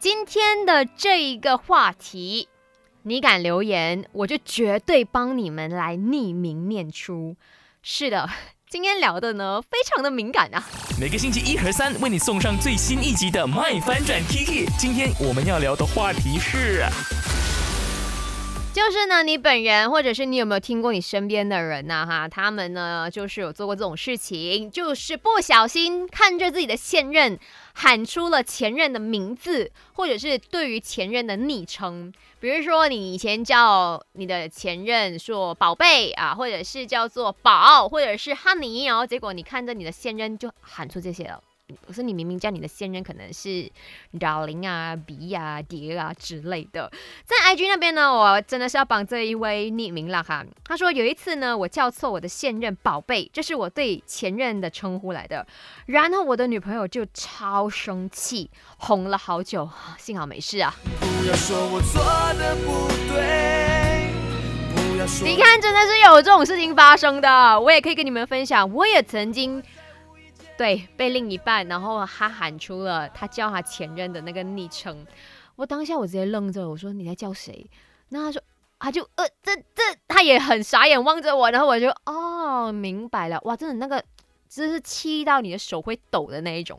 今天的这一个话题，你敢留言，我就绝对帮你们来匿名念出。是的，今天聊的呢，非常的敏感啊。每个星期一和三为你送上最新一集的《麦翻转 Kiki》。今天我们要聊的话题是。就是呢，你本人或者是你有没有听过你身边的人呢？哈，他们呢就是有做过这种事情，就是不小心看着自己的现任喊出了前任的名字，或者是对于前任的昵称，比如说你以前叫你的前任说宝贝啊，或者是叫做宝，或者是 honey，然后结果你看着你的现任就喊出这些了。可是你明明叫你的现任可能是 darling 啊、B 啊、蝶啊之类的，在 IG 那边呢，我真的是要帮这一位匿名了哈。他说有一次呢，我叫错我的现任宝贝，这是我对前任的称呼来的，然后我的女朋友就超生气，哄了好久，幸好没事啊。你看，真的是有这种事情发生的，我也可以跟你们分享，我也曾经。对，被另一半，然后他喊出了他叫他前任的那个昵称，我当下我直接愣着，我说你在叫谁？那他说他就呃这这，他也很傻眼望着我，然后我就哦明白了，哇，真的那个真是气到你的手会抖的那一种。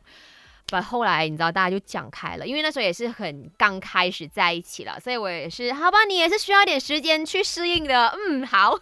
不，后来你知道大家就讲开了，因为那时候也是很刚开始在一起了，所以我也是好吧，你也是需要点时间去适应的，嗯，好。